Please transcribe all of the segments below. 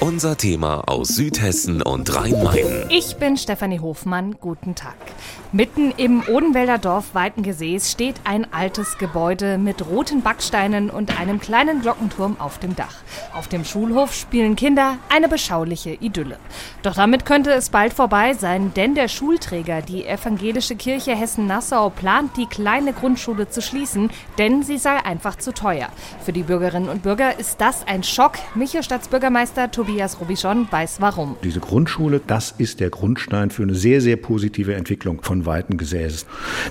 Unser Thema aus Südhessen und Rhein-Main. Ich bin Stefanie Hofmann. Guten Tag. Mitten im Odenwälder Dorf Weitengesäß steht ein altes Gebäude mit roten Backsteinen und einem kleinen Glockenturm auf dem Dach. Auf dem Schulhof spielen Kinder eine beschauliche Idylle. Doch damit könnte es bald vorbei sein, denn der Schulträger, die Evangelische Kirche Hessen-Nassau, plant, die kleine Grundschule zu schließen, denn sie sei einfach zu teuer. Für die Bürgerinnen und Bürger ist das ein Schock. Michelstadtsbürgermeister Tobias Tobias Robichon weiß warum. Diese Grundschule, das ist der Grundstein für eine sehr, sehr positive Entwicklung von weiten Gesäßes.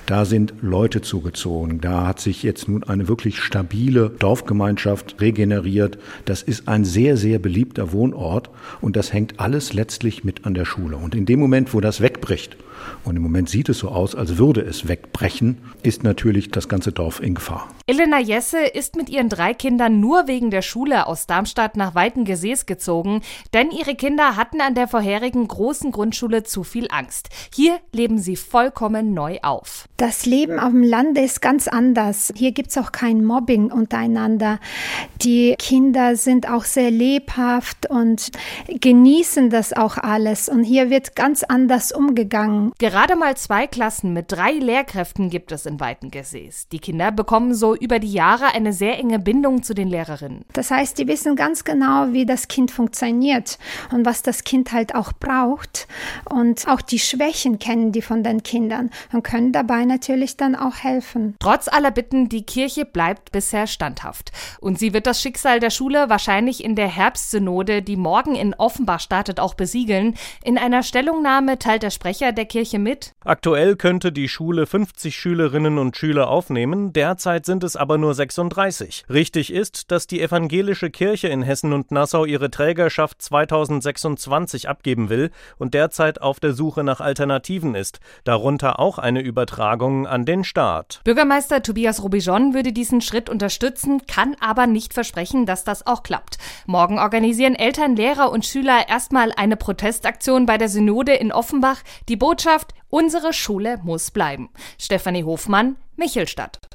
Da sind Leute zugezogen. Da hat sich jetzt nun eine wirklich stabile Dorfgemeinschaft regeneriert. Das ist ein sehr, sehr beliebter Wohnort und das hängt alles letztlich mit an der Schule. Und in dem Moment, wo das wegbricht, und im Moment sieht es so aus, als würde es wegbrechen, ist natürlich das ganze Dorf in Gefahr. Elena Jesse ist mit ihren drei Kindern nur wegen der Schule aus Darmstadt nach Weitengesäß gezogen, denn ihre Kinder hatten an der vorherigen großen Grundschule zu viel Angst. Hier leben sie vollkommen neu auf. Das Leben auf dem Lande ist ganz anders. Hier gibt es auch kein Mobbing untereinander. Die Kinder sind auch sehr lebhaft und genießen das auch alles. Und hier wird ganz anders umgegangen. Gerade mal zwei Klassen mit drei Lehrkräften gibt es in Weitengesäß. Die Kinder bekommen so über die Jahre eine sehr enge Bindung zu den Lehrerinnen. Das heißt, die wissen ganz genau, wie das Kind funktioniert und was das Kind halt auch braucht. Und auch die Schwächen kennen die von den Kindern und können dabei natürlich dann auch helfen. Trotz aller Bitten, die Kirche bleibt bisher standhaft. Und sie wird das Schicksal der Schule wahrscheinlich in der Herbstsynode, die morgen in Offenbach startet, auch besiegeln. In einer Stellungnahme teilt der Sprecher der Kirche mit? Aktuell könnte die Schule 50 Schülerinnen und Schüler aufnehmen, derzeit sind es aber nur 36. Richtig ist, dass die evangelische Kirche in Hessen und Nassau ihre Trägerschaft 2026 abgeben will und derzeit auf der Suche nach Alternativen ist, darunter auch eine Übertragung an den Staat. Bürgermeister Tobias Robijon würde diesen Schritt unterstützen, kann aber nicht versprechen, dass das auch klappt. Morgen organisieren Eltern, Lehrer und Schüler erstmal eine Protestaktion bei der Synode in Offenbach. Die Botschaft, unsere Schule muss bleiben. Stefanie Hofmann, Michelstadt.